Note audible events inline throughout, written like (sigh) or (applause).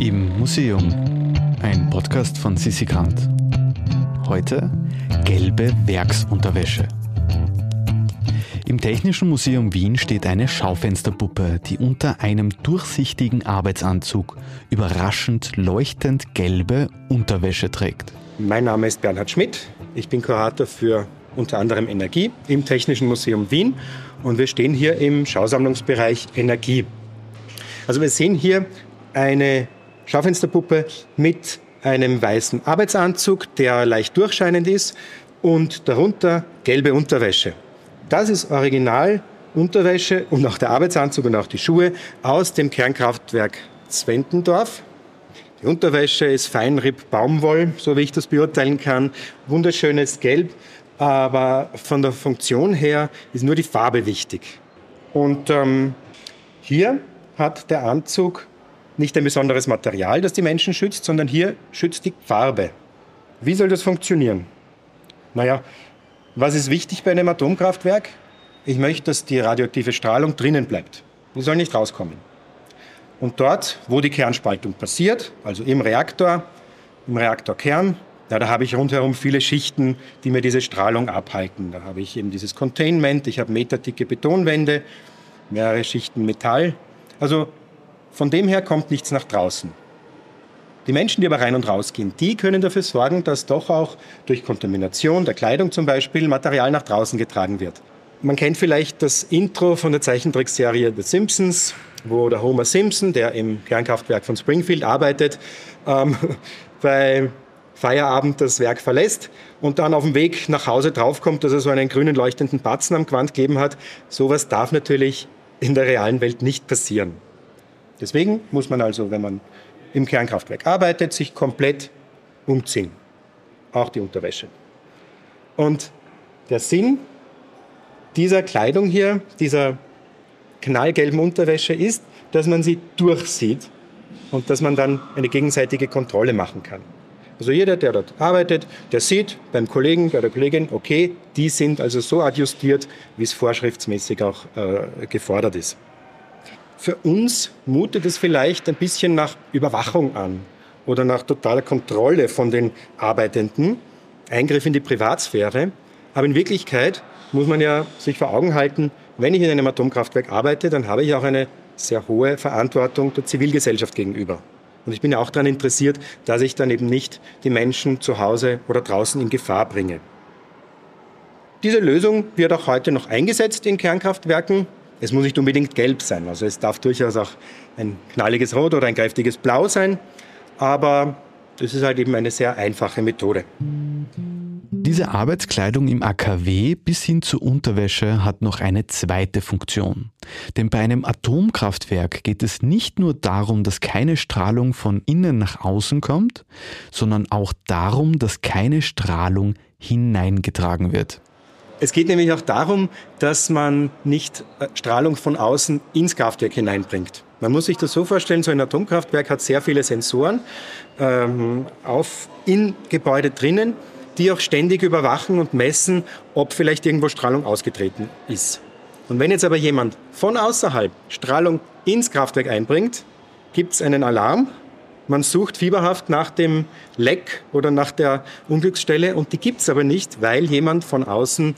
Im Museum, ein Podcast von Sissi Grant. Heute gelbe Werksunterwäsche. Im Technischen Museum Wien steht eine Schaufensterpuppe, die unter einem durchsichtigen Arbeitsanzug überraschend leuchtend gelbe Unterwäsche trägt. Mein Name ist Bernhard Schmidt. Ich bin Kurator für unter anderem Energie im Technischen Museum Wien und wir stehen hier im Schausammlungsbereich Energie. Also wir sehen hier eine Schaufensterpuppe mit einem weißen Arbeitsanzug, der leicht durchscheinend ist und darunter gelbe Unterwäsche. Das ist Original Unterwäsche und auch der Arbeitsanzug und auch die Schuhe aus dem Kernkraftwerk Zwentendorf. Die Unterwäsche ist Feinripp Baumwoll, so wie ich das beurteilen kann. Wunderschönes Gelb, aber von der Funktion her ist nur die Farbe wichtig. Und ähm, hier hat der Anzug nicht ein besonderes Material, das die Menschen schützt, sondern hier schützt die Farbe. Wie soll das funktionieren? Naja, was ist wichtig bei einem Atomkraftwerk? Ich möchte, dass die radioaktive Strahlung drinnen bleibt. Die soll nicht rauskommen. Und dort, wo die Kernspaltung passiert, also im Reaktor, im Reaktorkern, ja, da habe ich rundherum viele Schichten, die mir diese Strahlung abhalten. Da habe ich eben dieses Containment, ich habe meterdicke Betonwände, mehrere Schichten Metall. Also von dem her kommt nichts nach draußen. Die Menschen, die aber rein und raus gehen, die können dafür sorgen, dass doch auch durch Kontamination der Kleidung zum Beispiel Material nach draußen getragen wird. Man kennt vielleicht das Intro von der Zeichentrickserie The Simpsons, wo der Homer Simpson, der im Kernkraftwerk von Springfield arbeitet, ähm, (laughs) bei Feierabend das Werk verlässt und dann auf dem Weg nach Hause draufkommt, dass er so einen grünen leuchtenden Batzen am Quant gegeben hat. Sowas darf natürlich in der realen Welt nicht passieren. Deswegen muss man also, wenn man im Kernkraftwerk arbeitet, sich komplett umziehen. Auch die Unterwäsche. Und der Sinn dieser Kleidung hier, dieser knallgelben Unterwäsche ist, dass man sie durchsieht und dass man dann eine gegenseitige Kontrolle machen kann. Also jeder, der dort arbeitet, der sieht beim Kollegen, bei der Kollegin, okay, die sind also so adjustiert, wie es vorschriftsmäßig auch äh, gefordert ist. Für uns mutet es vielleicht ein bisschen nach Überwachung an oder nach totaler Kontrolle von den Arbeitenden, Eingriff in die Privatsphäre. Aber in Wirklichkeit muss man ja sich vor Augen halten, wenn ich in einem Atomkraftwerk arbeite, dann habe ich auch eine sehr hohe Verantwortung der Zivilgesellschaft gegenüber. Und ich bin ja auch daran interessiert, dass ich dann eben nicht die Menschen zu Hause oder draußen in Gefahr bringe. Diese Lösung wird auch heute noch eingesetzt in Kernkraftwerken. Es muss nicht unbedingt gelb sein, also es darf durchaus auch ein knalliges Rot oder ein kräftiges Blau sein, aber das ist halt eben eine sehr einfache Methode. Diese Arbeitskleidung im AKW bis hin zur Unterwäsche hat noch eine zweite Funktion. Denn bei einem Atomkraftwerk geht es nicht nur darum, dass keine Strahlung von innen nach außen kommt, sondern auch darum, dass keine Strahlung hineingetragen wird. Es geht nämlich auch darum, dass man nicht äh, Strahlung von außen ins Kraftwerk hineinbringt. Man muss sich das so vorstellen, so ein Atomkraftwerk hat sehr viele Sensoren ähm, auf, in Gebäude drinnen, die auch ständig überwachen und messen, ob vielleicht irgendwo Strahlung ausgetreten ist. Und wenn jetzt aber jemand von außerhalb Strahlung ins Kraftwerk einbringt, gibt es einen Alarm man sucht fieberhaft nach dem Leck oder nach der Unglücksstelle und die gibt es aber nicht, weil jemand von außen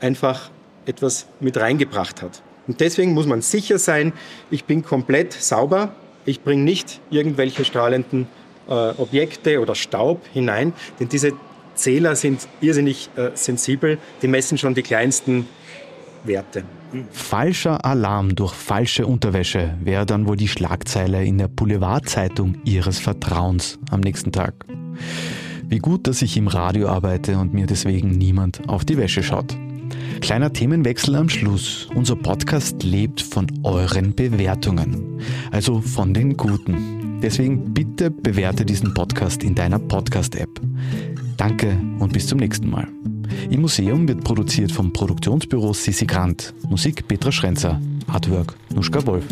einfach etwas mit reingebracht hat. Und deswegen muss man sicher sein, ich bin komplett sauber, ich bringe nicht irgendwelche strahlenden äh, Objekte oder Staub hinein, denn diese Zähler sind irrsinnig äh, sensibel, die messen schon die kleinsten Werte. Falscher Alarm durch falsche Unterwäsche wäre dann wohl die Schlagzeile in der Boulevardzeitung Ihres Vertrauens am nächsten Tag. Wie gut, dass ich im Radio arbeite und mir deswegen niemand auf die Wäsche schaut. Kleiner Themenwechsel am Schluss. Unser Podcast lebt von euren Bewertungen, also von den guten. Deswegen bitte bewerte diesen Podcast in deiner Podcast-App. Danke und bis zum nächsten Mal. Im Museum wird produziert vom Produktionsbüro Sissi Grant. Musik Petra Schrenzer. Artwork Nuschka Wolf.